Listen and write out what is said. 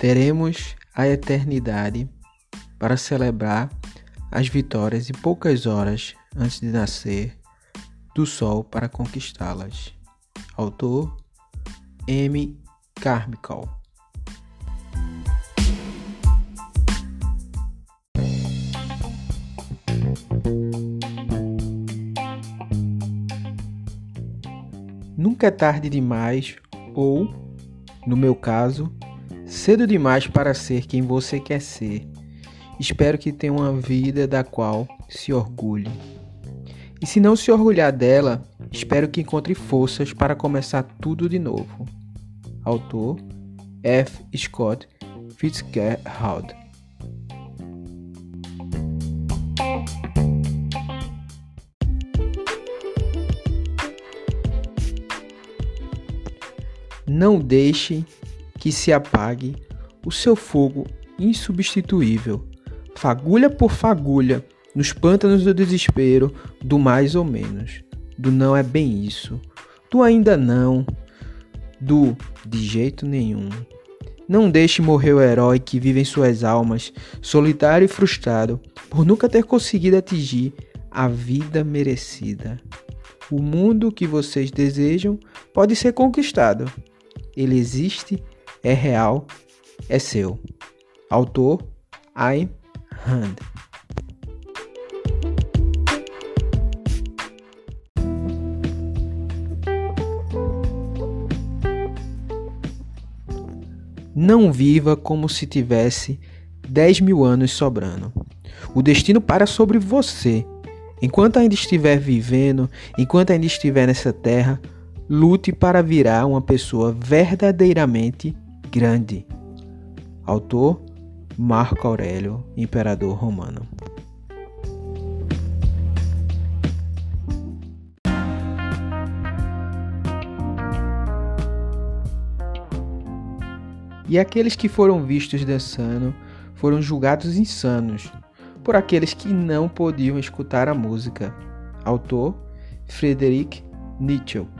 teremos a eternidade para celebrar as vitórias e poucas horas antes de nascer do sol para conquistá-las. Autor M. Carmichael. Nunca é tarde demais ou, no meu caso, cedo demais para ser quem você quer ser. Espero que tenha uma vida da qual se orgulhe. E se não se orgulhar dela, espero que encontre forças para começar tudo de novo. Autor F. Scott Fitzgerald Não deixe que se apague o seu fogo insubstituível, fagulha por fagulha, nos pântanos do desespero, do mais ou menos, do não é bem isso, do ainda não, do de jeito nenhum. Não deixe morrer o herói que vive em suas almas, solitário e frustrado, por nunca ter conseguido atingir a vida merecida. O mundo que vocês desejam pode ser conquistado. Ele existe, é real, é seu. Autor Ayn Rand. Não viva como se tivesse 10 mil anos sobrando. O destino para sobre você. Enquanto ainda estiver vivendo, enquanto ainda estiver nessa terra, Lute para virar uma pessoa verdadeiramente grande. Autor Marco Aurélio, imperador romano. E aqueles que foram vistos dançando foram julgados insanos por aqueles que não podiam escutar a música. Autor Friedrich Nietzsche.